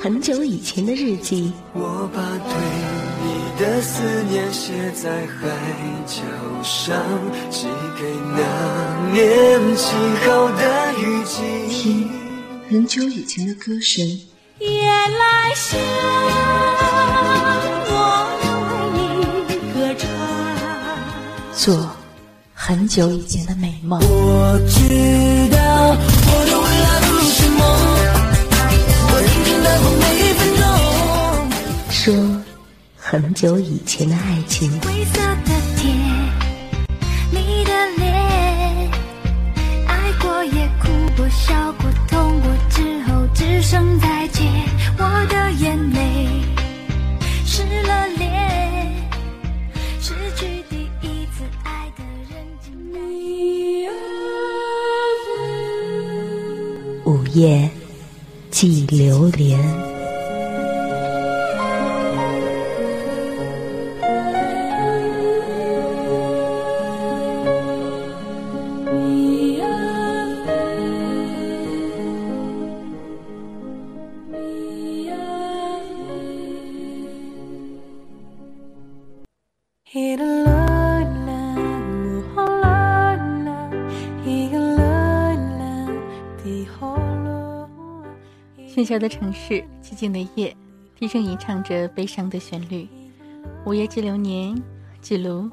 很久以前的日记。我把对你的思念写在海角上，寄给那年起好的雨季。听很久以前的歌声。夜来香，我为你歌唱。做很久以前的美梦。我知道很久以前的爱情。的城市，寂静的夜，低声吟唱着悲伤的旋律。午夜记流年，记录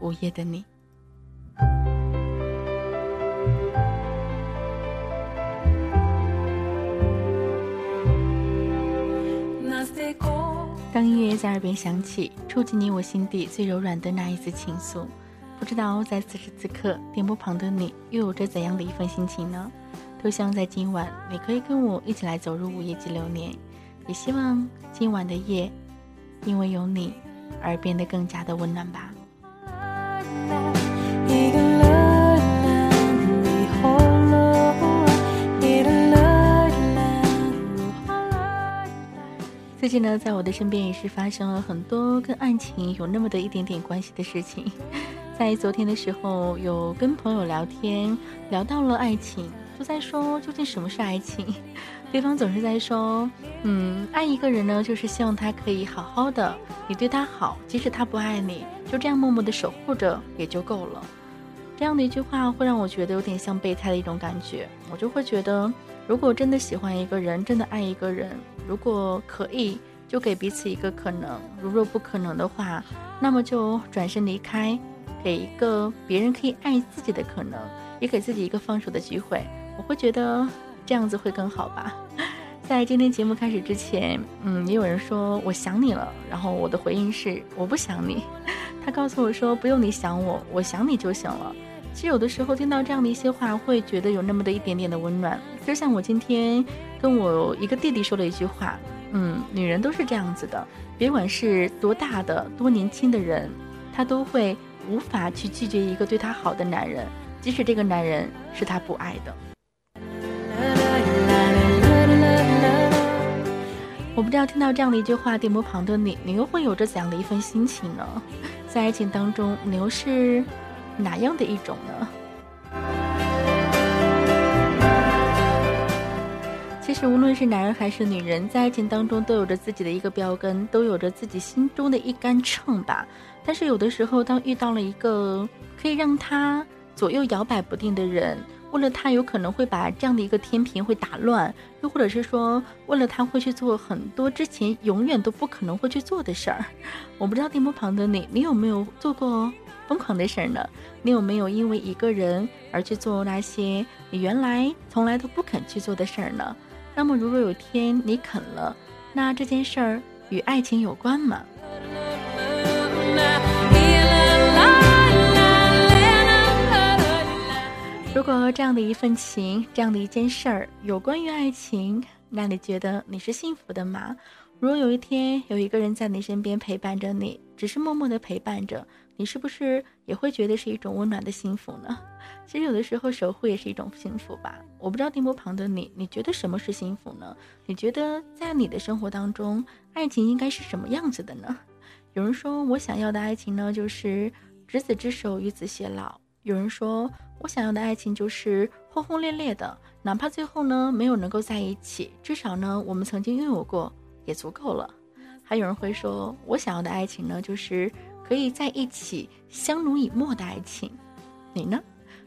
午夜的你。当音乐在耳边响起，触及你我心底最柔软的那一丝情愫，不知道在此时此刻，电波旁的你又有着怎样的一份心情呢？都希望在今晚，你可以跟我一起来走入午夜及流年，也希望今晚的夜，因为有你而变得更加的温暖吧。最近呢，在我的身边也是发生了很多跟爱情有那么的一点点关系的事情。在昨天的时候，有跟朋友聊天，聊到了爱情。都在说究竟什么是爱情，对方总是在说，嗯，爱一个人呢，就是希望他可以好好的，你对他好，即使他不爱你，就这样默默的守护着也就够了。这样的一句话会让我觉得有点像备胎的一种感觉，我就会觉得，如果真的喜欢一个人，真的爱一个人，如果可以，就给彼此一个可能；如若不可能的话，那么就转身离开，给一个别人可以爱自己的可能，也给自己一个放手的机会。我会觉得这样子会更好吧。在今天节目开始之前，嗯，也有人说我想你了，然后我的回应是我不想你。他告诉我说不用你想我，我想你就行了。其实有的时候听到这样的一些话，会觉得有那么的一点点的温暖。就像我今天跟我一个弟弟说了一句话，嗯，女人都是这样子的，别管是多大的、多年轻的人，她都会无法去拒绝一个对她好的男人，即使这个男人是她不爱的。我不知道听到这样的一句话，电波旁的你，你又会有着怎样的一份心情呢？在爱情当中，你又是哪样的一种呢？其实，无论是男人还是女人，在爱情当中都有着自己的一个标杆，都有着自己心中的一杆秤吧。但是，有的时候，当遇到了一个可以让他左右摇摆不定的人，为了他有可能会把这样的一个天平会打乱，又或者是说，为了他会去做很多之前永远都不可能会去做的事儿。我不知道电波旁的你，你有没有做过疯狂的事儿呢？你有没有因为一个人而去做那些你原来从来都不肯去做的事儿呢？那么，如果有天你肯了，那这件事儿与爱情有关吗？如果这样的一份情，这样的一件事儿有关于爱情，那你觉得你是幸福的吗？如果有一天有一个人在你身边陪伴着你，只是默默的陪伴着你，是不是也会觉得是一种温暖的幸福呢？其实有的时候守护也是一种幸福吧。我不知道电波旁的你，你觉得什么是幸福呢？你觉得在你的生活当中，爱情应该是什么样子的呢？有人说我想要的爱情呢，就是执子之手与子偕老。有人说，我想要的爱情就是轰轰烈烈的，哪怕最后呢没有能够在一起，至少呢我们曾经拥有过也足够了。还有人会说，我想要的爱情呢，就是可以在一起相濡以沫的爱情。你呢？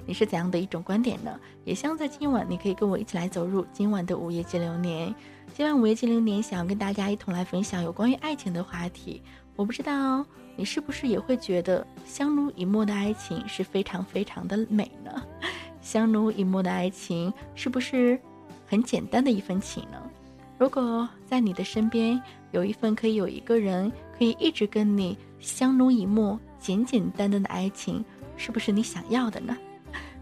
你是怎样的一种观点呢？也希望在今晚，你可以跟我一起来走入今晚的午夜激流年。今晚午夜激流年，想要跟大家一同来分享有关于爱情的话题。我不知道你是不是也会觉得相濡以沫的爱情是非常非常的美呢？相濡以沫的爱情是不是很简单的一份情呢？如果在你的身边有一份可以有一个人可以一直跟你相濡以沫、简简单单的爱情，是不是你想要的呢？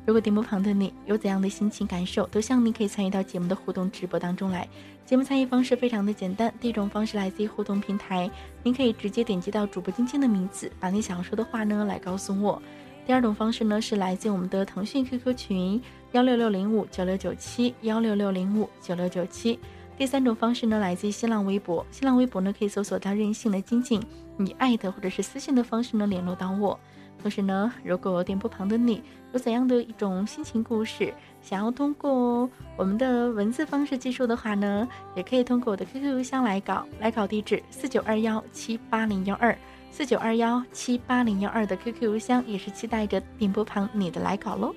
如果电波旁的你有怎样的心情感受，都希望你可以参与到节目的互动直播当中来。节目参与方式非常的简单，第一种方式来自于互动平台，您可以直接点击到主播晶晶的名字，把你想要说的话呢来告诉我。第二种方式呢是来自我们的腾讯 QQ 群幺六六零五九六九七幺六六零五九六九七。第三种方式呢来自于新浪微博，新浪微博呢可以搜索到任性的晶晶，以艾特或者是私信的方式呢联络到我。同时呢，如果电波旁的你有怎样的一种心情故事，想要通过我们的文字方式记述的话呢，也可以通过我的 QQ 邮箱来搞，来搞地址四九二幺七八零幺二四九二幺七八零幺二的 QQ 邮箱，也是期待着电波旁你的来稿喽。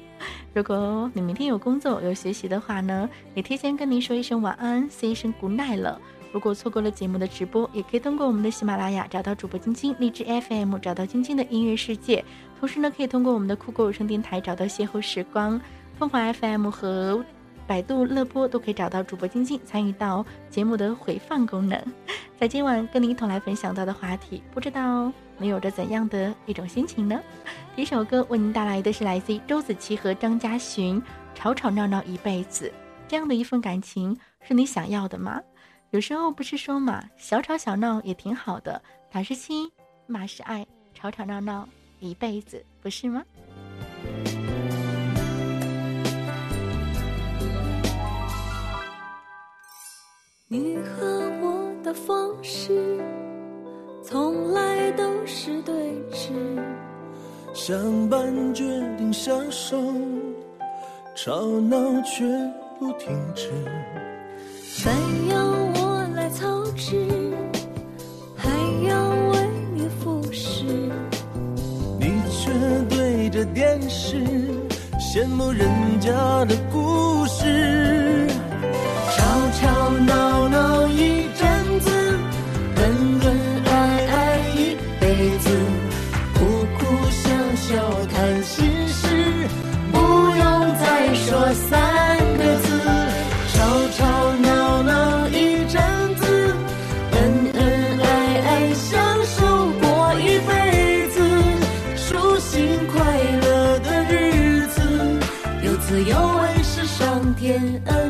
如果你明天有工作有学习的话呢，也提前跟您说一声晚安，say 一声 good night 了。如果错过了节目的直播，也可以通过我们的喜马拉雅找到主播晶晶，荔枝 FM 找到晶晶的音乐世界。同时呢，可以通过我们的酷狗有声电台找到邂逅时光，凤凰 FM 和百度乐播都可以找到主播晶晶，参与到节目的回放功能。在今晚跟你一同来分享到的话题，不知道你有着怎样的一种心情呢？第一首歌为您带来的是来自于周子琪和张嘉寻，《吵吵闹闹一辈子》，这样的一份感情是你想要的吗？有时候不是说嘛，小吵小闹也挺好的，打是亲，骂是爱，吵吵闹闹一辈子，不是吗？你和我的方式，从来都是对峙，相伴决定相守，吵闹却不停止。非要。操持，还要为你服侍，你却对着电视羡慕人家的故事，笑看心事不用再说三个字吵吵闹闹一阵子恩恩爱爱相守过一辈子舒心快乐的日子有滋有味是上天恩。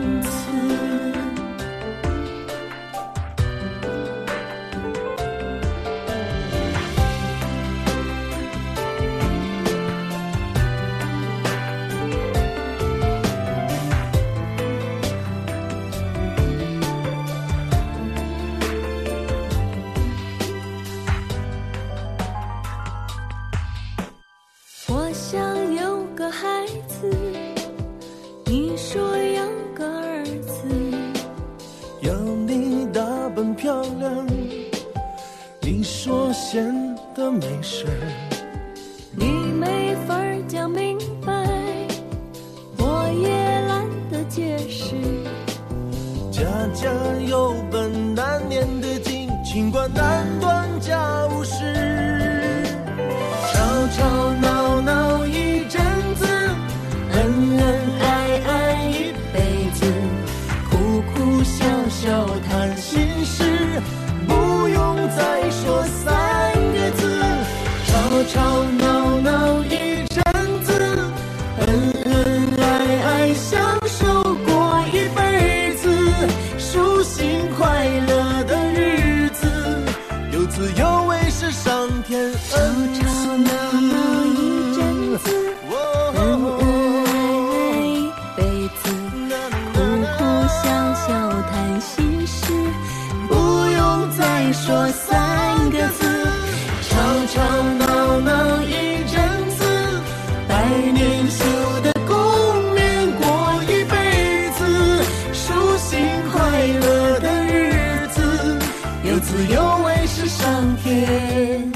又为是上天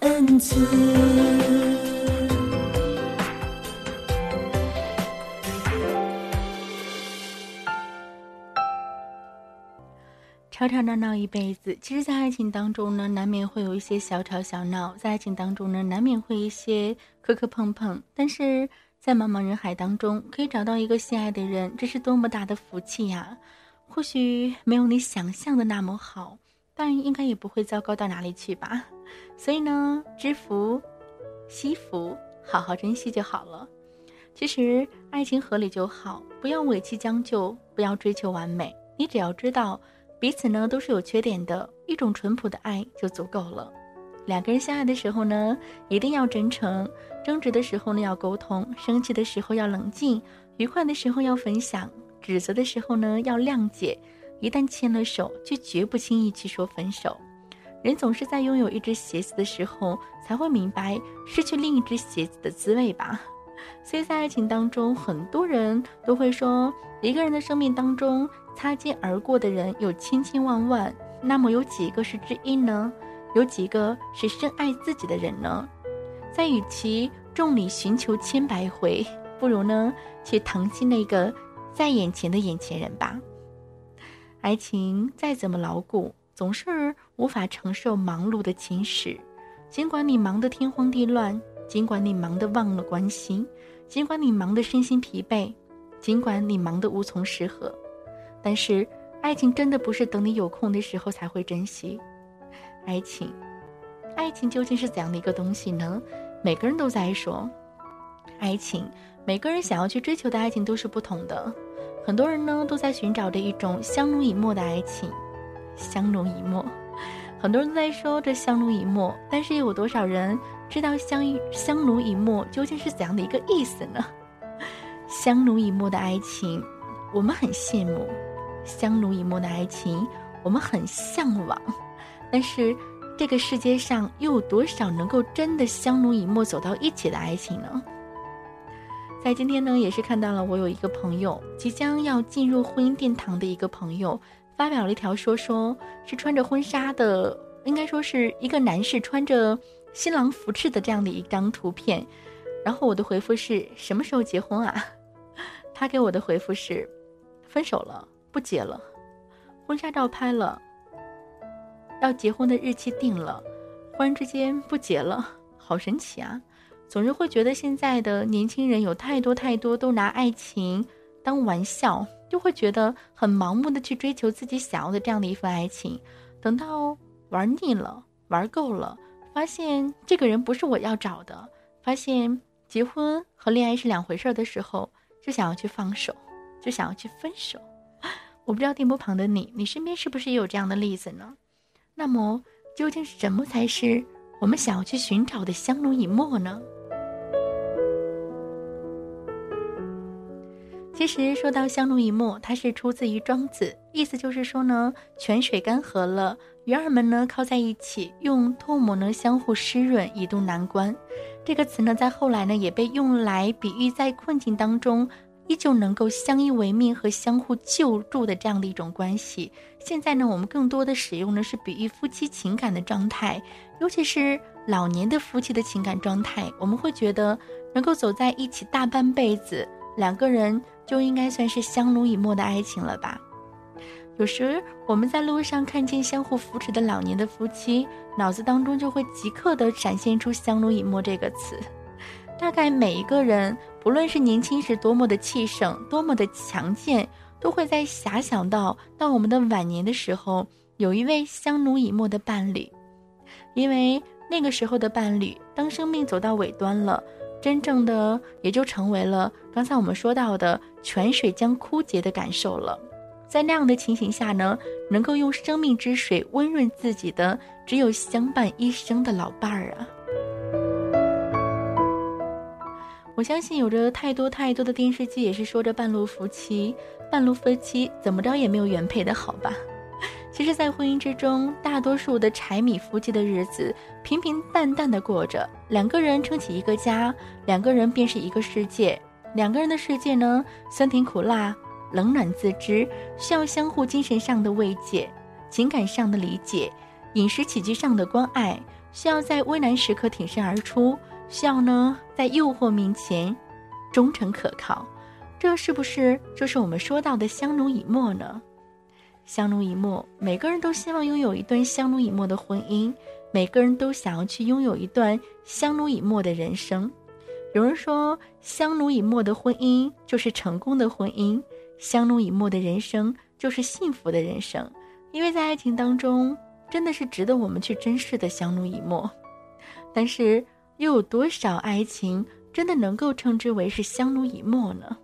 恩赐。吵吵闹闹一辈子其实在爱情当中呢难免会有一些小吵小闹在爱情当中呢难免会一些磕磕碰碰但是在茫茫人海当中可以找到一个心爱的人这是多么大的福气呀。或许没有你想象的那么好但应该也不会糟糕到哪里去吧。所以呢，知福、惜福，好好珍惜就好了。其实，爱情合理就好，不要委屈将就，不要追求完美。你只要知道。彼此呢都是有缺点的，一种淳朴的爱就足够了。两个人相爱的时候呢，一定要真诚；争执的时候呢要沟通，生气的时候要冷静，愉快的时候要分享，指责的时候呢要谅解。一旦牵了手，就绝不轻易去说分手。人总是在拥有一只鞋子的时候，才会明白失去另一只鞋子的滋味吧。所以在爱情当中，很多人都会说，一个人的生命当中擦肩而过的人有千千万万，那么有几个是知音呢？有几个是深爱自己的人呢？在与其众里寻求千百回，不如呢去疼惜那个在眼前的眼前人吧。爱情再怎么牢固，总是无法承受忙碌的侵蚀，尽管你忙得天荒地乱。尽管你忙得忘了关心，尽管你忙得身心疲惫，尽管你忙得无从适合，但是爱情真的不是等你有空的时候才会珍惜。爱情，爱情究竟是怎样的一个东西呢？每个人都在说，爱情，每个人想要去追求的爱情都是不同的。很多人呢都在寻找着一种相濡以沫的爱情，相濡以沫。很多人都在说这相濡以沫，但是又有多少人？知道相相濡以沫究竟是怎样的一个意思呢？相濡以沫的爱情，我们很羡慕；相濡以沫的爱情，我们很向往。但是，这个世界上又有多少能够真的相濡以沫走到一起的爱情呢？在今天呢，也是看到了我有一个朋友即将要进入婚姻殿堂的一个朋友，发表了一条说说，是穿着婚纱的，应该说是一个男士穿着。新郎服饰的这样的一张图片，然后我的回复是什么时候结婚啊？他给我的回复是，分手了，不结了，婚纱照拍了，要结婚的日期定了，忽然之间不结了，好神奇啊！总是会觉得现在的年轻人有太多太多都拿爱情当玩笑，就会觉得很盲目的去追求自己想要的这样的一份爱情，等到玩腻了，玩够了。发现这个人不是我要找的，发现结婚和恋爱是两回事的时候，就想要去放手，就想要去分手。我不知道电波旁的你，你身边是不是也有这样的例子呢？那么，究竟是什么才是我们想要去寻找的相濡以沫呢？其实说到相濡以沫，它是出自于庄子，意思就是说呢，泉水干涸了，鱼儿们呢靠在一起，用唾沫呢相互湿润，以渡难关。这个词呢，在后来呢也被用来比喻在困境当中依旧能够相依为命和相互救助的这样的一种关系。现在呢，我们更多的使用的是比喻夫妻情感的状态，尤其是老年的夫妻的情感状态，我们会觉得能够走在一起大半辈子，两个人。就应该算是相濡以沫的爱情了吧？有时我们在路上看见相互扶持的老年的夫妻，脑子当中就会即刻的闪现出“相濡以沫”这个词。大概每一个人，不论是年轻时多么的气盛、多么的强健，都会在遐想到，到我们的晚年的时候，有一位相濡以沫的伴侣，因为那个时候的伴侣，当生命走到尾端了。真正的也就成为了刚才我们说到的泉水将枯竭的感受了。在那样的情形下呢，能够用生命之水温润自己的，只有相伴一生的老伴儿啊！我相信有着太多太多的电视剧也是说着半路夫妻，半路夫妻怎么着也没有原配的好吧？其实，在婚姻之中，大多数的柴米夫妻的日子平平淡淡的过着，两个人撑起一个家，两个人便是一个世界。两个人的世界呢，酸甜苦辣，冷暖自知，需要相互精神上的慰藉，情感上的理解，饮食起居上的关爱，需要在危难时刻挺身而出，需要呢在诱惑面前忠诚可靠。这是不是就是我们说到的相濡以沫呢？相濡以沫，每个人都希望拥有一段相濡以沫的婚姻，每个人都想要去拥有一段相濡以沫的人生。有人说，相濡以沫的婚姻就是成功的婚姻，相濡以沫的人生就是幸福的人生。因为在爱情当中，真的是值得我们去珍视的相濡以沫。但是，又有多少爱情真的能够称之为是相濡以沫呢？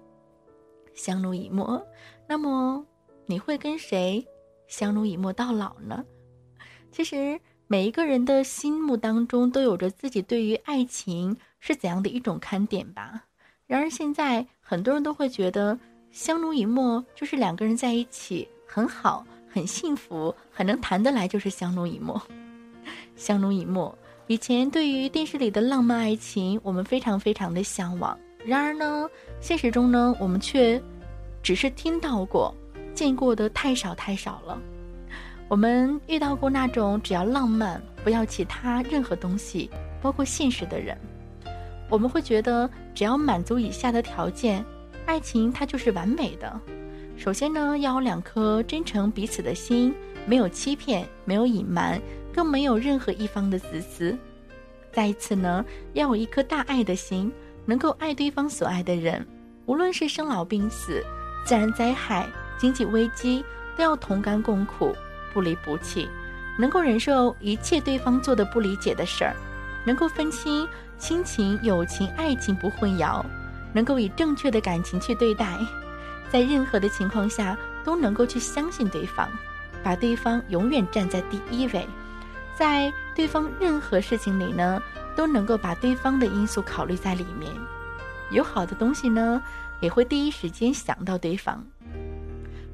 相濡以沫，那么。你会跟谁相濡以沫到老呢？其实每一个人的心目当中都有着自己对于爱情是怎样的一种看点吧。然而现在很多人都会觉得相濡以沫就是两个人在一起很好、很幸福、很能谈得来，就是相濡以沫。相濡以沫，以前对于电视里的浪漫爱情，我们非常非常的向往。然而呢，现实中呢，我们却只是听到过。见过的太少太少了，我们遇到过那种只要浪漫不要其他任何东西，包括现实的人，我们会觉得只要满足以下的条件，爱情它就是完美的。首先呢，要有两颗真诚彼此的心，没有欺骗，没有隐瞒，更没有任何一方的自私。再一次呢，要有一颗大爱的心，能够爱对方所爱的人，无论是生老病死、自然灾害。经济危机都要同甘共苦，不离不弃，能够忍受一切对方做的不理解的事儿，能够分清亲情、友情、爱情不混淆，能够以正确的感情去对待，在任何的情况下都能够去相信对方，把对方永远站在第一位，在对方任何事情里呢，都能够把对方的因素考虑在里面，有好的东西呢，也会第一时间想到对方。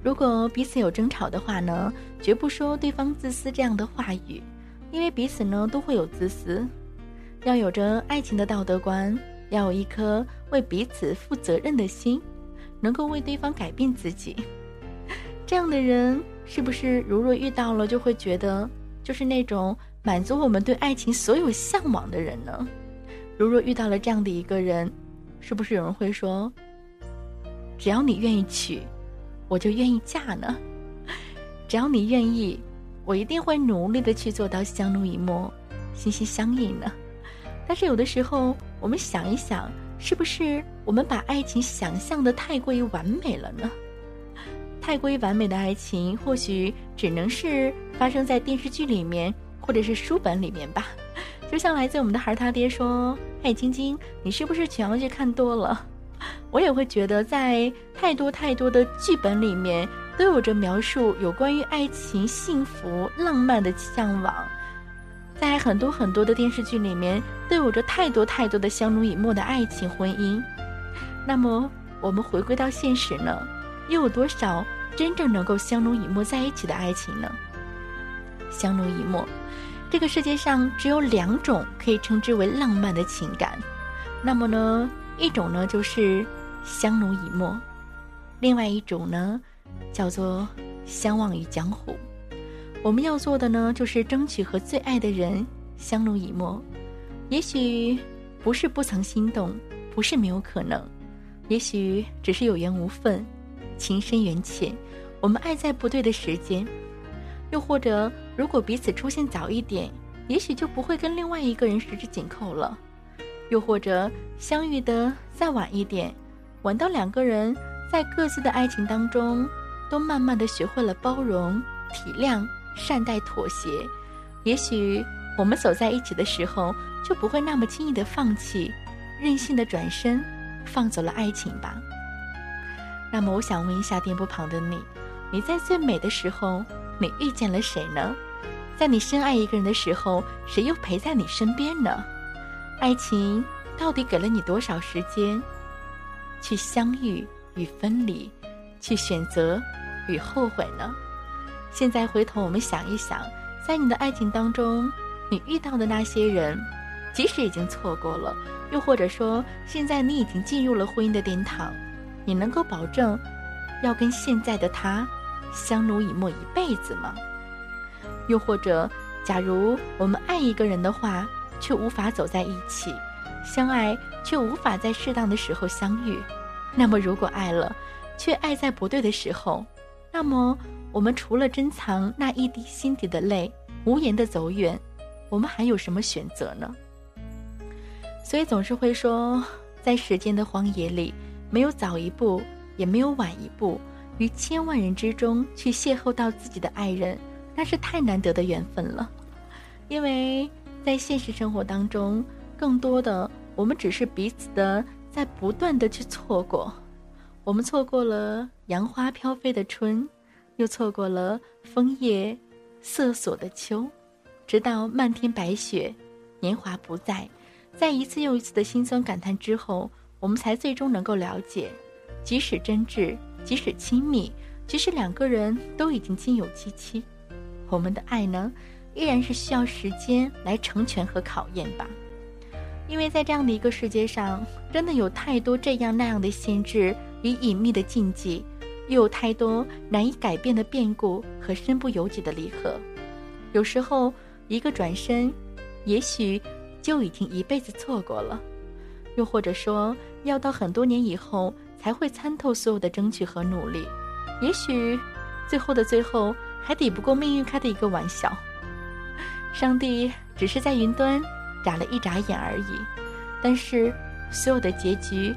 如果彼此有争吵的话呢，绝不说对方自私这样的话语，因为彼此呢都会有自私。要有着爱情的道德观，要有一颗为彼此负责任的心，能够为对方改变自己。这样的人是不是如若遇到了就会觉得就是那种满足我们对爱情所有向往的人呢？如若遇到了这样的一个人，是不是有人会说，只要你愿意娶？我就愿意嫁呢，只要你愿意，我一定会努力的去做到相濡以沫、心心相印呢。但是有的时候，我们想一想，是不是我们把爱情想象的太过于完美了呢？太过于完美的爱情，或许只能是发生在电视剧里面，或者是书本里面吧。就像来自我们的孩儿他爹说：“爱晶晶，你是不是全要剧看多了？”我也会觉得，在太多太多的剧本里面，都有着描述有关于爱情、幸福、浪漫的向往；在很多很多的电视剧里面，都有着太多太多的相濡以沫的爱情婚姻。那么，我们回归到现实呢，又有多少真正能够相濡以沫在一起的爱情呢？相濡以沫，这个世界上只有两种可以称之为浪漫的情感。那么呢？一种呢就是相濡以沫，另外一种呢叫做相忘于江湖。我们要做的呢就是争取和最爱的人相濡以沫。也许不是不曾心动，不是没有可能，也许只是有缘无分，情深缘浅，我们爱在不对的时间。又或者，如果彼此出现早一点，也许就不会跟另外一个人十指紧扣了。又或者相遇的再晚一点，晚到两个人在各自的爱情当中，都慢慢的学会了包容、体谅、善待、妥协，也许我们走在一起的时候，就不会那么轻易的放弃，任性的转身，放走了爱情吧。那么，我想问一下电波旁的你，你在最美的时候，你遇见了谁呢？在你深爱一个人的时候，谁又陪在你身边呢？爱情到底给了你多少时间，去相遇与分离，去选择与后悔呢？现在回头我们想一想，在你的爱情当中，你遇到的那些人，即使已经错过了，又或者说现在你已经进入了婚姻的殿堂，你能够保证要跟现在的他相濡以沫一辈子吗？又或者，假如我们爱一个人的话？却无法走在一起，相爱却无法在适当的时候相遇。那么，如果爱了，却爱在不对的时候，那么我们除了珍藏那一滴心底的泪，无言的走远，我们还有什么选择呢？所以总是会说，在时间的荒野里，没有早一步，也没有晚一步，于千万人之中去邂逅到自己的爱人，那是太难得的缘分了。因为在现实生活当中，更多的我们只是彼此的在不断的去错过，我们错过了杨花飘飞的春，又错过了枫叶瑟索的秋，直到漫天白雪，年华不在。在一次又一次的心酸感叹之后，我们才最终能够了解，即使真挚，即使亲密，即使两个人都已经心有戚戚，我们的爱呢，依然是需要时间来成全和考验吧。因为在这样的一个世界上，真的有太多这样那样的限制与隐秘的禁忌，又有太多难以改变的变故和身不由己的离合。有时候，一个转身，也许。就已经一辈子错过了，又或者说要到很多年以后才会参透所有的争取和努力，也许最后的最后还抵不过命运开的一个玩笑。上帝只是在云端眨了一眨眼而已，但是所有的结局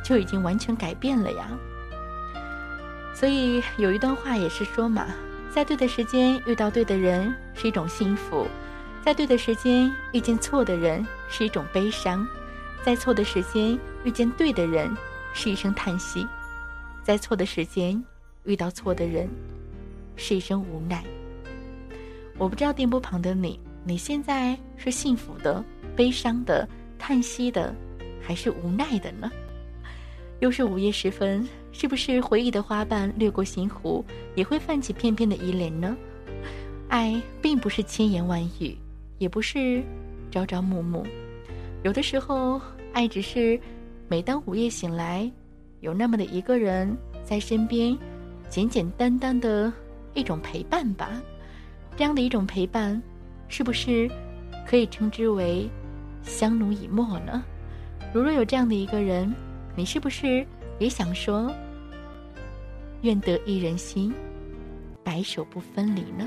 就已经完全改变了呀。所以有一段话也是说嘛，在对的时间遇到对的人是一种幸福。在对的时间遇见错的人是一种悲伤，在错的时间遇见对的人是一声叹息，在错的时间遇到错的人是一声无奈。我不知道电波旁的你，你现在是幸福的、悲伤的、叹息的，还是无奈的呢？又是午夜时分，是不是回忆的花瓣掠过心湖，也会泛起片片的依恋呢？爱并不是千言万语。也不是朝朝暮暮，有的时候，爱只是每当午夜醒来，有那么的一个人在身边，简简单单的一种陪伴吧。这样的一种陪伴，是不是可以称之为相濡以沫呢？如若有这样的一个人，你是不是也想说，愿得一人心，白首不分离呢？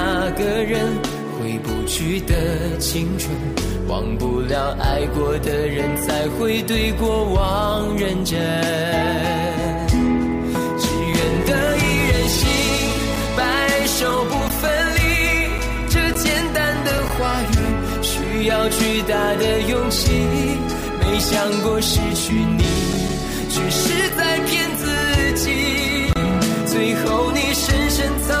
那个人，回不去的青春，忘不了爱过的人，才会对过往认真。只愿得一人心，白首不分离。这简单的话语，需要巨大的勇气。没想过失去你，只是在骗自己。最后你深深藏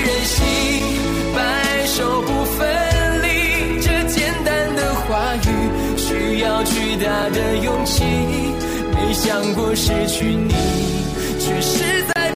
的勇气。没想过失去你，却是在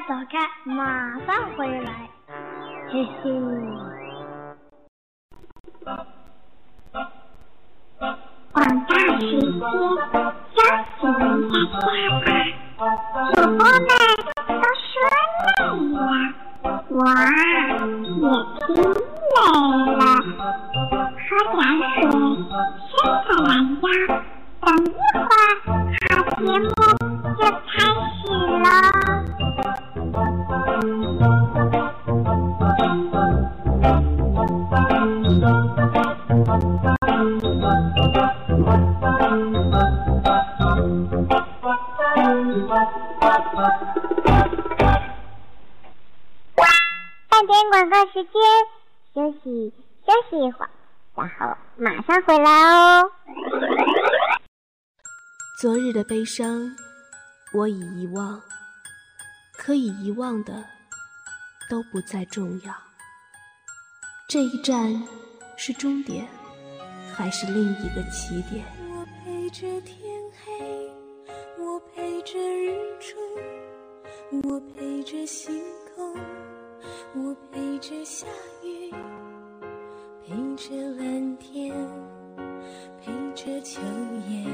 走开，马上回来。嘿嘿。伤，我已遗忘，可以遗忘的都不再重要。这一站是终点，还是另一个起点？我陪着天黑，我陪着日出，我陪着星空，我陪着下雨，陪着蓝天，陪着秋叶，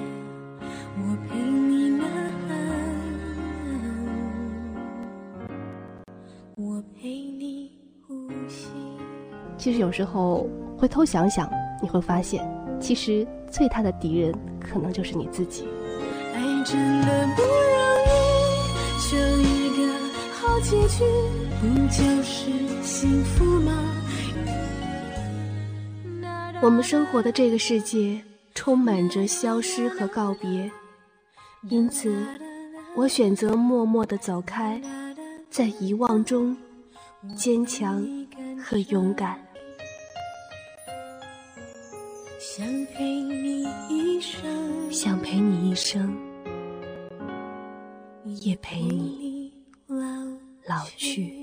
其实有时候回头想想，你会发现，其实最大的敌人可能就是你自己。爱真的不容易，求一个好结局，不就是幸福吗？我们生活的这个世界充满着消失和告别，因此，我选择默默的走开，在遗忘中坚强和勇敢。想陪你一生，想陪你一生，也陪你老去。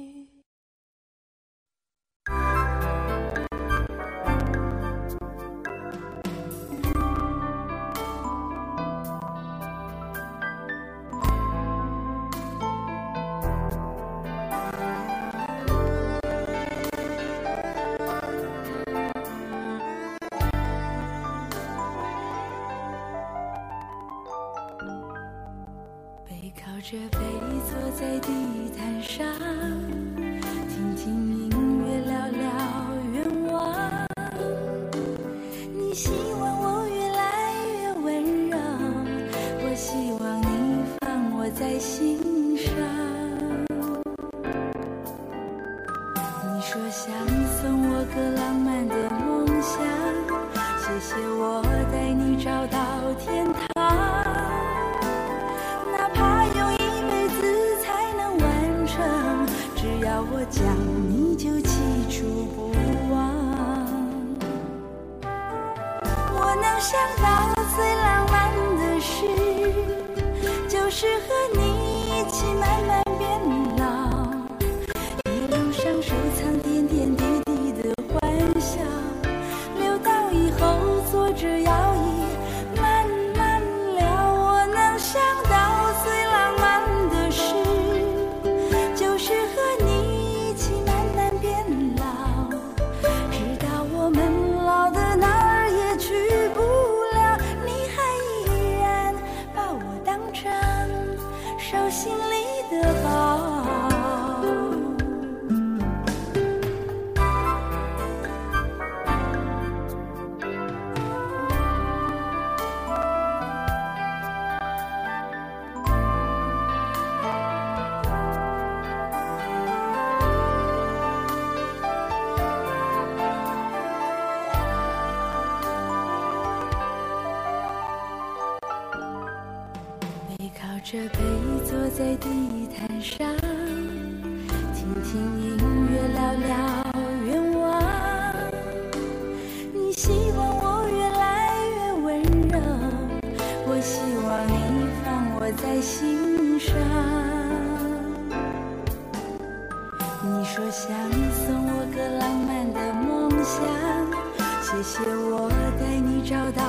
谢我带你找到天堂。哪怕用一辈子才能完成，只要我讲，你就记住不忘。我能想到最浪漫的事，就是和想，谢谢我带你找到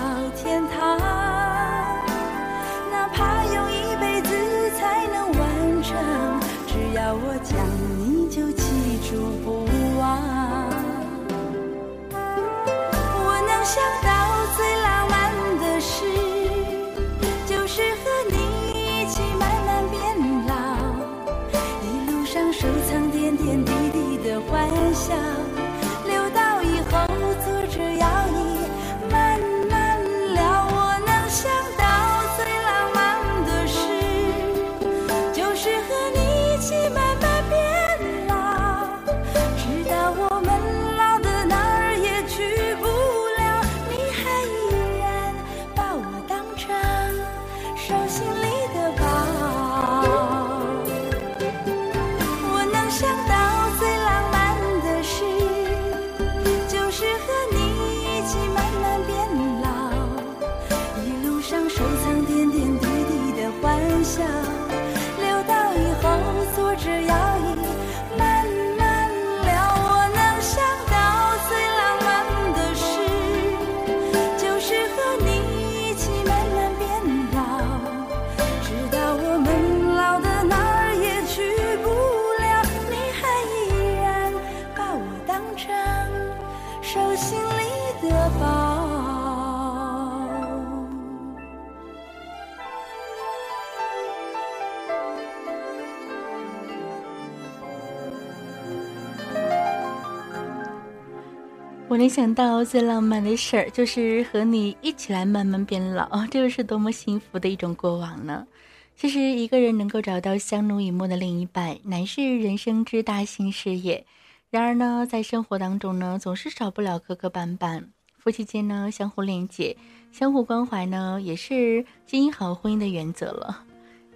我能想到最浪漫的事儿，就是和你一起来慢慢变老，这又是多么幸福的一种过往呢？其实，一个人能够找到相濡以沫的另一半，乃是人生之大幸事业。然而呢，在生活当中呢，总是少不了磕磕绊绊。夫妻间呢，相互谅解、相互关怀呢，也是经营好婚姻的原则了。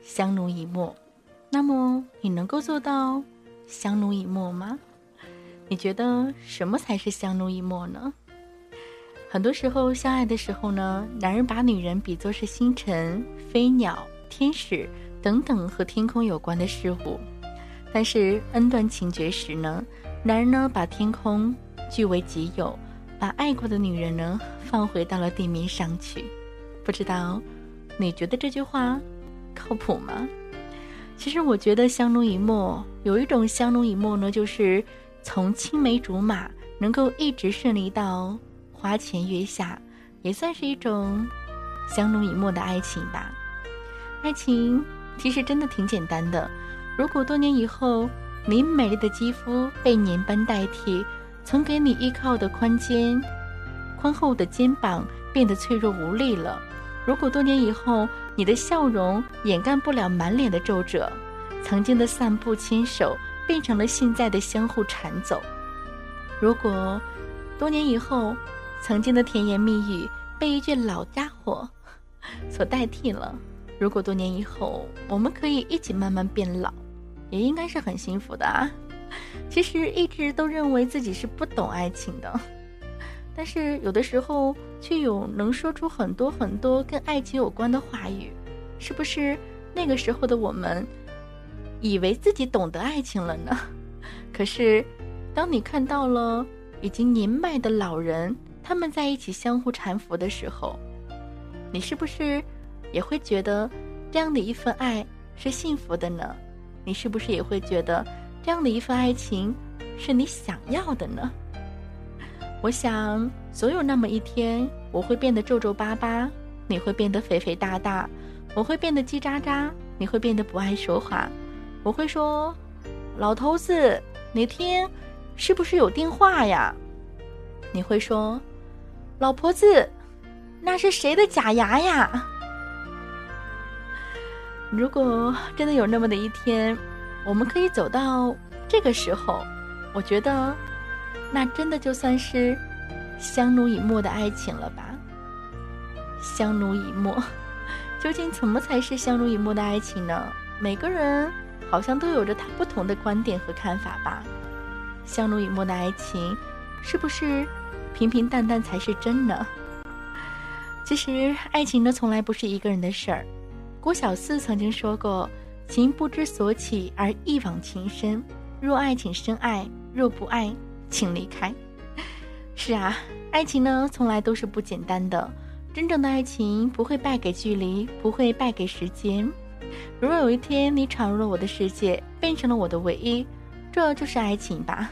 相濡以沫，那么你能够做到相濡以沫吗？你觉得什么才是相濡以沫呢？很多时候，相爱的时候呢，男人把女人比作是星辰、飞鸟、天使等等和天空有关的事物；但是恩断情绝时呢，男人呢把天空据为己有，把爱过的女人呢放回到了地面上去。不知道你觉得这句话靠谱吗？其实我觉得相濡以沫有一种相濡以沫呢，就是从青梅竹马能够一直顺利到花前月下，也算是一种相濡以沫的爱情吧。爱情其实真的挺简单的，如果多年以后你美丽的肌肤被年斑代替，曾给你依靠的宽肩、宽厚的肩膀变得脆弱无力了。如果多年以后，你的笑容掩盖不了满脸的皱褶，曾经的散步牵手变成了现在的相互缠走，如果多年以后，曾经的甜言蜜语被一句“老家伙”所代替了，如果多年以后我们可以一起慢慢变老，也应该是很幸福的啊。其实一直都认为自己是不懂爱情的，但是有的时候却有能说出很多很多跟爱情有关的话语，是不是那个时候的我们以为自己懂得爱情了呢？可是，当你看到了已经年迈的老人他们在一起相互搀扶的时候，你是不是也会觉得这样的一份爱是幸福的呢？你是不是也会觉得？这样的一份爱情，是你想要的呢？我想，总有那么一天，我会变得皱皱巴巴，你会变得肥肥大大，我会变得叽喳喳，你会变得不爱说话。我会说：“老头子，你听，是不是有电话呀？”你会说：“老婆子，那是谁的假牙呀？”如果真的有那么的一天，我们可以走到这个时候，我觉得，那真的就算是相濡以沫的爱情了吧。相濡以沫，究竟怎么才是相濡以沫的爱情呢？每个人好像都有着他不同的观点和看法吧。相濡以沫的爱情，是不是平平淡淡才是真呢？其实，爱情呢，从来不是一个人的事儿。郭小四曾经说过。情不知所起而一往情深，若爱请深爱，若不爱请离开。是啊，爱情呢从来都是不简单的。真正的爱情不会败给距离，不会败给时间。如若有一天你闯入了我的世界，变成了我的唯一，这就是爱情吧。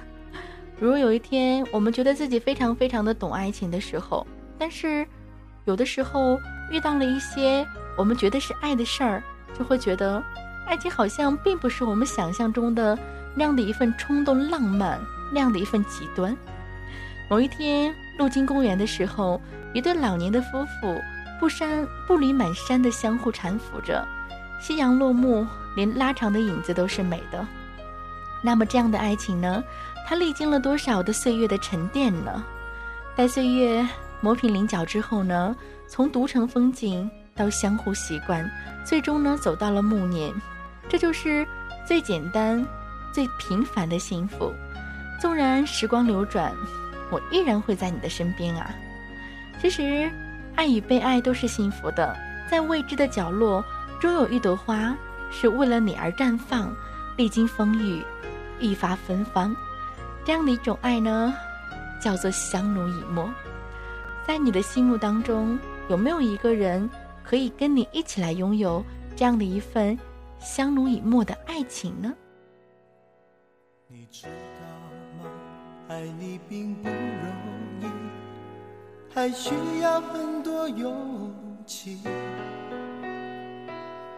如若有一天我们觉得自己非常非常的懂爱情的时候，但是有的时候遇到了一些我们觉得是爱的事儿，就会觉得。爱情好像并不是我们想象中的那样的一份冲动、浪漫，那样的一份极端。某一天路经公园的时候，一对老年的夫妇不山步履满山的相互搀扶着。夕阳落幕，连拉长的影子都是美的。那么这样的爱情呢？它历经了多少的岁月的沉淀呢？待岁月磨平棱角之后呢？从独城风景到相互习惯，最终呢走到了暮年。这就是最简单、最平凡的幸福。纵然时光流转，我依然会在你的身边啊。其实，爱与被爱都是幸福的。在未知的角落，终有一朵花是为了你而绽放，历经风雨，一发芬芳。这样的一种爱呢，叫做相濡以沫。在你的心目当中，有没有一个人可以跟你一起来拥有这样的一份？相濡以沫的爱情呢？你知道吗？爱你并不容易，还需要很多勇气。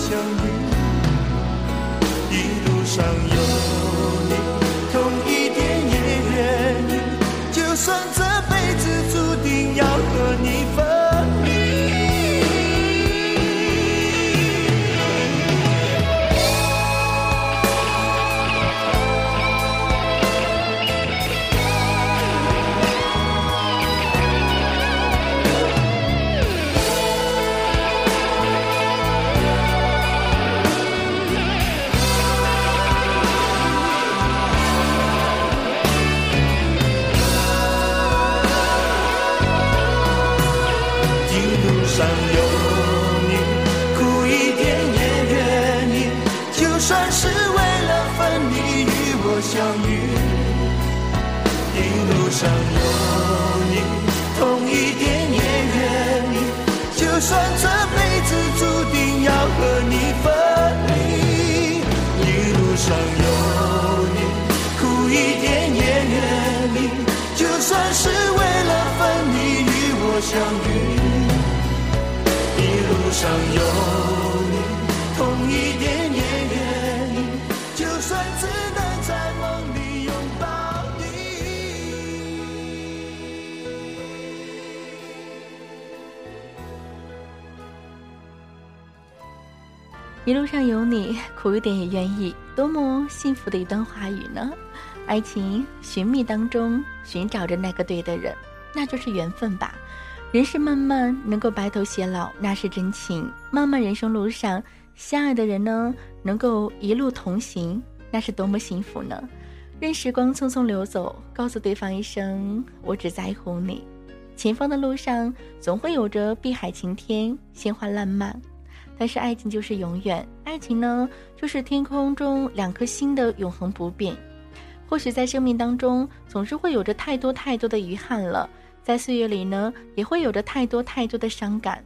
相遇。一路上有你，上有你，苦一点也愿意，就算是为了分离与我相遇。一路上有一路上有你，苦一点也愿意，多么幸福的一段话语呢？爱情寻觅当中寻找着那个对的人，那就是缘分吧。人生漫漫，能够白头偕老，那是真情；漫漫人生路上，相爱的人呢，能够一路同行，那是多么幸福呢？任时光匆匆流走，告诉对方一声“我只在乎你”。前方的路上，总会有着碧海晴天，鲜花烂漫。但是爱情就是永远，爱情呢，就是天空中两颗星的永恒不变。或许在生命当中，总是会有着太多太多的遗憾了。在岁月里呢，也会有着太多太多的伤感。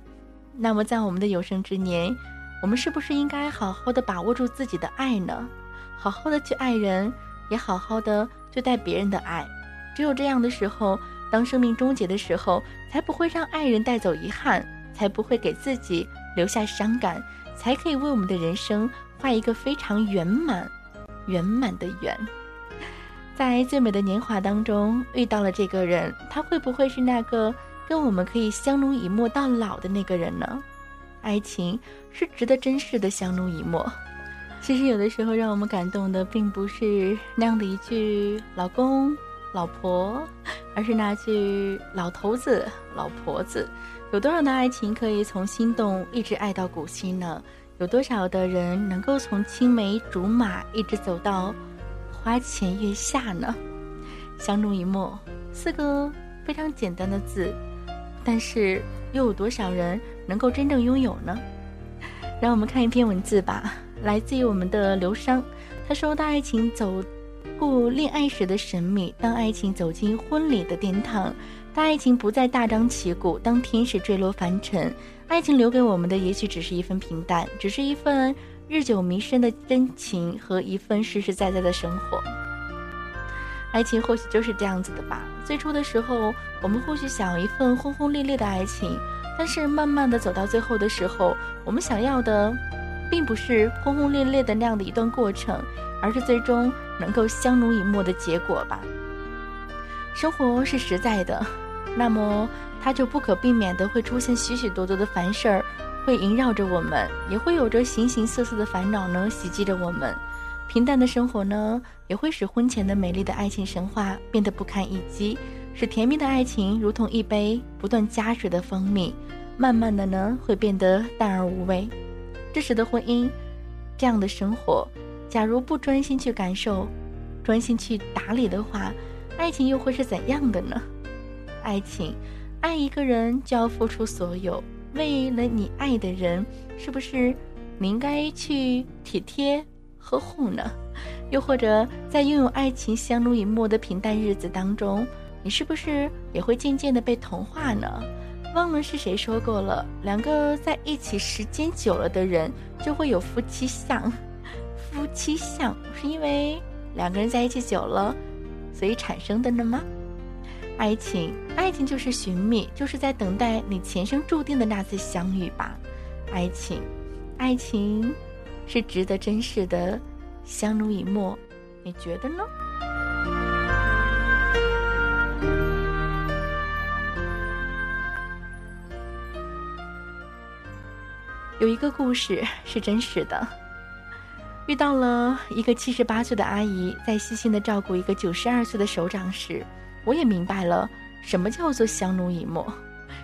那么，在我们的有生之年，我们是不是应该好好的把握住自己的爱呢？好好的去爱人，也好好的对待别人的爱。只有这样的时候，当生命终结的时候，才不会让爱人带走遗憾，才不会给自己留下伤感，才可以为我们的人生画一个非常圆满、圆满的圆。在最美的年华当中遇到了这个人，他会不会是那个跟我们可以相濡以沫到老的那个人呢？爱情是值得珍视的相濡以沫。其实有的时候让我们感动的，并不是那样的一句“老公”“老婆”，而是那句“老头子”“老婆子”。有多少的爱情可以从心动一直爱到古稀呢？有多少的人能够从青梅竹马一直走到？花前月下呢，相濡以沫，四个非常简单的字，但是又有多少人能够真正拥有呢？让我们看一篇文字吧，来自于我们的刘商，他说：“当爱情走过恋爱时的神秘，当爱情走进婚礼的殿堂，当爱情不再大张旗鼓，当天使坠落凡尘，爱情留给我们的也许只是一份平淡，只是一份。”日久弥深的真情和一份实实在在的生活，爱情或许就是这样子的吧。最初的时候，我们或许想要一份轰轰烈烈的爱情，但是慢慢的走到最后的时候，我们想要的，并不是轰轰烈烈的那样的一段过程，而是最终能够相濡以沫的结果吧。生活是实在的，那么它就不可避免的会出现许许多多的烦事儿。会萦绕着我们，也会有着形形色色的烦恼呢袭击着我们。平淡的生活呢，也会使婚前的美丽的爱情神话变得不堪一击，使甜蜜的爱情如同一杯不断加水的蜂蜜，慢慢的呢会变得淡而无味。这时的婚姻，这样的生活，假如不专心去感受，专心去打理的话，爱情又会是怎样的呢？爱情，爱一个人就要付出所有，为了你爱的人，是不是你应该去体贴？呵护呢？又或者在拥有爱情相濡以沫的平淡日子当中，你是不是也会渐渐的被同化呢？忘了是谁说过了，两个在一起时间久了的人就会有夫妻相。夫妻相是因为两个人在一起久了，所以产生的呢吗？爱情，爱情就是寻觅，就是在等待你前生注定的那次相遇吧。爱情，爱情。是值得珍视的，相濡以沫，你觉得呢？有一个故事是真实的，遇到了一个七十八岁的阿姨，在细心的照顾一个九十二岁的首长时，我也明白了什么叫做相濡以沫，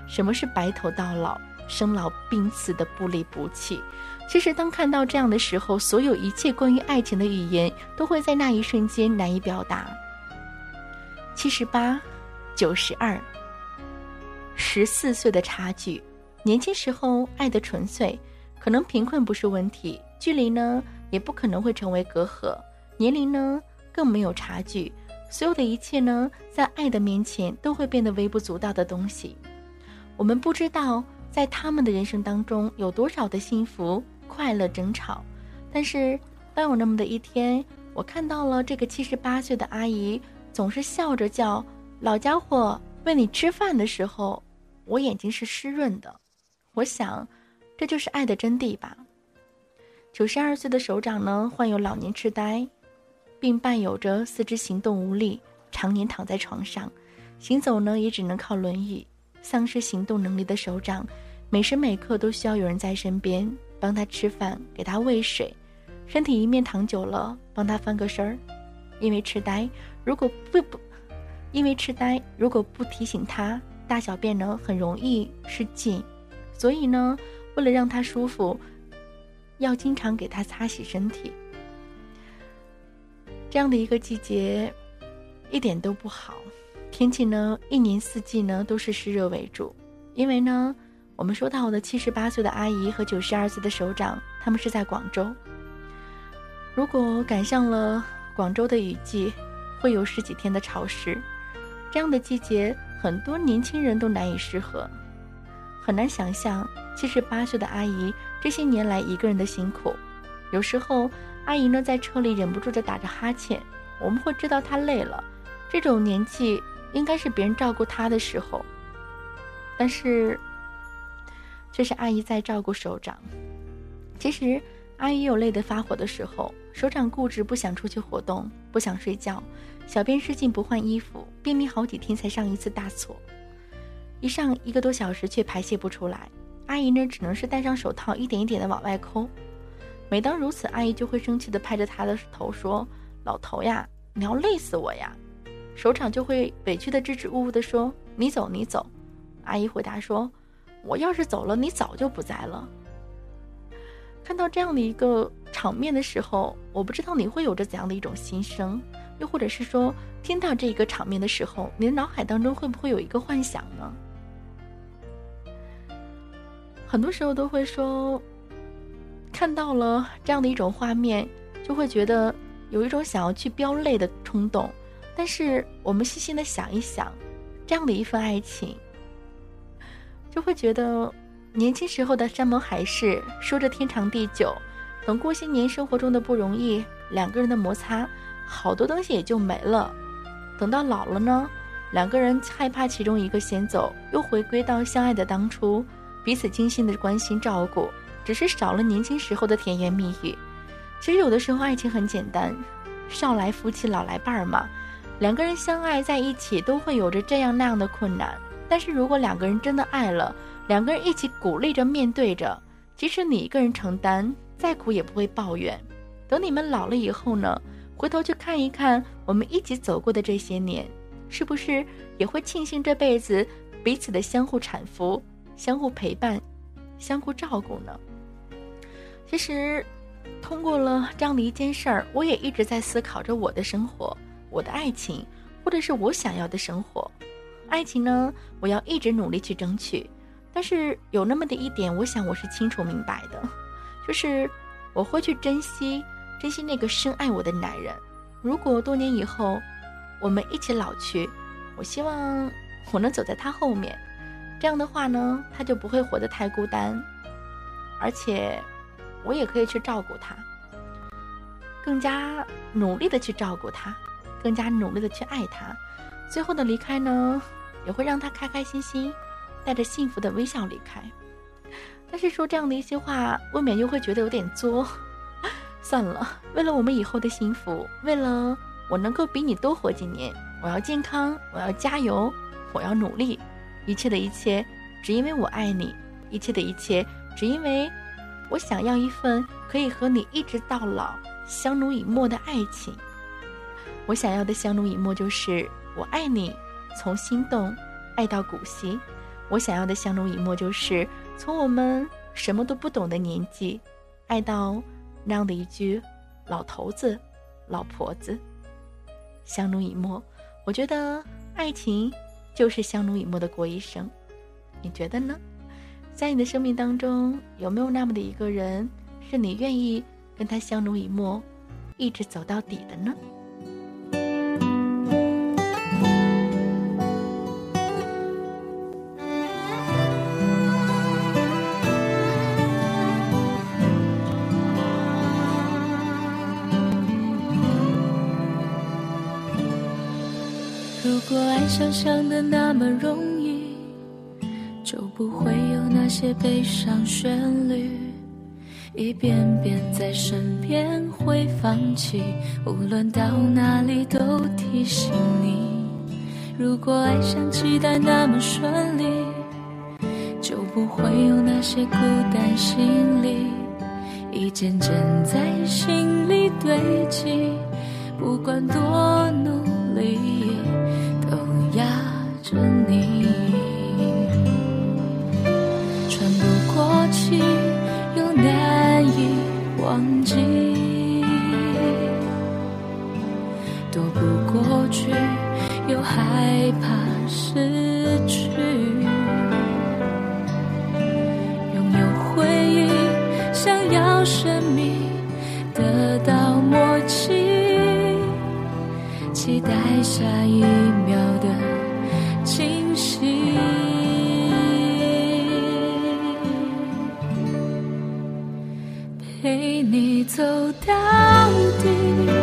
什么是白头到老、生老病死的不离不弃。其实，当看到这样的时候，所有一切关于爱情的语言都会在那一瞬间难以表达。七十八，九十二，十四岁的差距，年轻时候爱的纯粹，可能贫困不是问题，距离呢也不可能会成为隔阂，年龄呢更没有差距，所有的一切呢在爱的面前都会变得微不足道的东西。我们不知道在他们的人生当中有多少的幸福。快乐争吵，但是当有那么的一天，我看到了这个七十八岁的阿姨总是笑着叫老家伙喂你吃饭的时候，我眼睛是湿润的。我想，这就是爱的真谛吧。九十二岁的首长呢，患有老年痴呆，并伴有着四肢行动无力，常年躺在床上，行走呢也只能靠轮椅。丧失行动能力的手掌，每时每刻都需要有人在身边。帮他吃饭，给他喂水，身体一面躺久了，帮他翻个身儿。因为痴呆，如果不不，因为痴呆，如果不提醒他，大小便呢很容易失禁，所以呢，为了让他舒服，要经常给他擦洗身体。这样的一个季节，一点都不好，天气呢一年四季呢都是湿热为主，因为呢。我们说到的七十八岁的阿姨和九十二岁的首长，他们是在广州。如果赶上了广州的雨季，会有十几天的潮湿。这样的季节，很多年轻人都难以适合。很难想象七十八岁的阿姨这些年来一个人的辛苦。有时候，阿姨呢在车里忍不住的打着哈欠，我们会知道她累了。这种年纪应该是别人照顾她的时候，但是。却是阿姨在照顾首长。其实，阿姨有累得发火的时候。首长固执不想出去活动，不想睡觉，小便失禁不换衣服，便秘好几天才上一次大厕，一上一个多小时却排泄不出来。阿姨呢，只能是戴上手套，一点一点的往外抠。每当如此，阿姨就会生气的拍着他的头说：“老头呀，你要累死我呀！”首长就会委屈的支支吾吾的说：“你走，你走。”阿姨回答说。我要是走了，你早就不在了。看到这样的一个场面的时候，我不知道你会有着怎样的一种心声，又或者是说，听到这一个场面的时候，你的脑海当中会不会有一个幻想呢？很多时候都会说，看到了这样的一种画面，就会觉得有一种想要去飙泪的冲动。但是我们细心的想一想，这样的一份爱情。就会觉得，年轻时候的山盟海誓，说着天长地久，等过些年生活中的不容易，两个人的摩擦，好多东西也就没了。等到老了呢，两个人害怕其中一个先走，又回归到相爱的当初，彼此精心的关心照顾，只是少了年轻时候的甜言蜜语。其实有的时候爱情很简单，少来夫妻老来伴儿嘛，两个人相爱在一起都会有着这样那样的困难。但是如果两个人真的爱了，两个人一起鼓励着面对着，即使你一个人承担，再苦也不会抱怨。等你们老了以后呢，回头去看一看我们一起走过的这些年，是不是也会庆幸这辈子彼此的相互搀扶、相互陪伴、相互照顾呢？其实，通过了这样的一件事儿，我也一直在思考着我的生活、我的爱情，或者是我想要的生活。爱情呢，我要一直努力去争取。但是有那么的一点，我想我是清楚明白的，就是我会去珍惜、珍惜那个深爱我的男人。如果多年以后我们一起老去，我希望我能走在他后面。这样的话呢，他就不会活得太孤单，而且。我也可以去照顾他，更加努力的去照顾他，更加努力的去爱他。最后的离开呢，也会让他开开心心，带着幸福的微笑离开。但是说这样的一些话，未免又会觉得有点作。算了，为了我们以后的幸福，为了我能够比你多活几年，我要健康，我要加油，我要努力。一切的一切，只因为我爱你；一切的一切，只因为。我想要一份可以和你一直到老、相濡以沫的爱情。我想要的相濡以沫就是我爱你，从心动爱到古稀。我想要的相濡以沫就是从我们什么都不懂的年纪，爱到那样的一句“老头子、老婆子”。相濡以沫，我觉得爱情就是相濡以沫的过一生。你觉得呢？在你的生命当中，有没有那么的一个人，是你愿意跟他相濡以沫，一直走到底的呢？如果爱想象的那么容易。不会有那些悲伤旋律，一遍遍在身边会放弃，无论到哪里都提醒你。如果爱像期待那么顺利，就不会有那些孤单心理，一件件在心里堆积，不管多努力，都压着你。忘记，躲不过去，又害怕失去。拥有回忆，想要生命得到默契，期待下一走到底，